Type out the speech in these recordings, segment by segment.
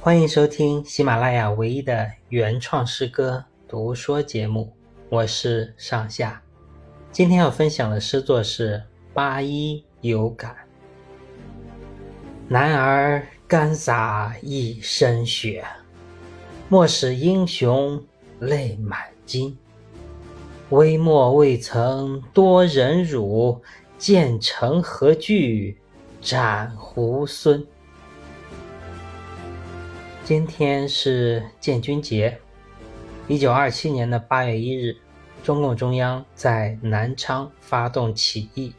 欢迎收听喜马拉雅唯一的原创诗歌读说节目，我是上下。今天要分享的诗作是《八一有感》。男儿干洒一身血，莫使英雄泪满襟。微末未曾多忍辱，建成何惧斩猢狲。今天是建军节，一九二七年的八月一日，中共中央在南昌发动起义，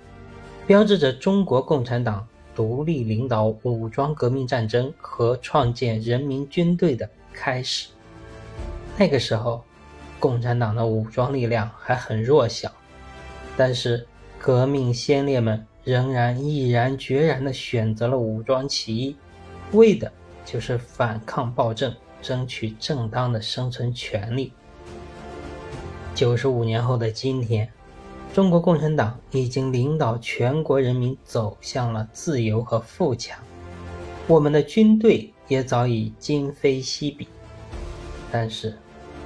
标志着中国共产党独立领导武装革命战争和创建人民军队的开始。那个时候。共产党的武装力量还很弱小，但是革命先烈们仍然毅然决然地选择了武装起义，为的就是反抗暴政，争取正当的生存权利。九十五年后的今天，中国共产党已经领导全国人民走向了自由和富强，我们的军队也早已今非昔比，但是。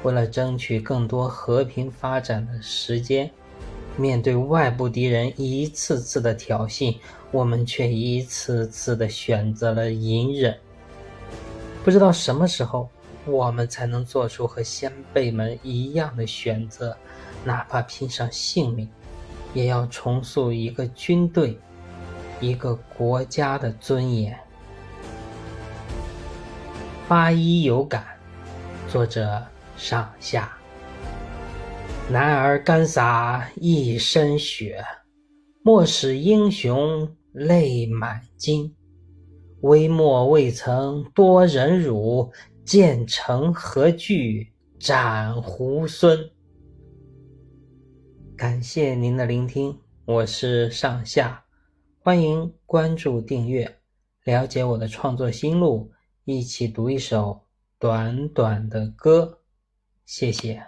为了争取更多和平发展的时间，面对外部敌人一次次的挑衅，我们却一次次的选择了隐忍。不知道什么时候，我们才能做出和先辈们一样的选择，哪怕拼上性命，也要重塑一个军队、一个国家的尊严。八一有感，作者。上下，男儿干洒一身血，莫使英雄泪满襟。微末未曾多忍辱，建成何惧斩猢狲。感谢您的聆听，我是上下，欢迎关注订阅，了解我的创作心路，一起读一首短短的歌。谢谢。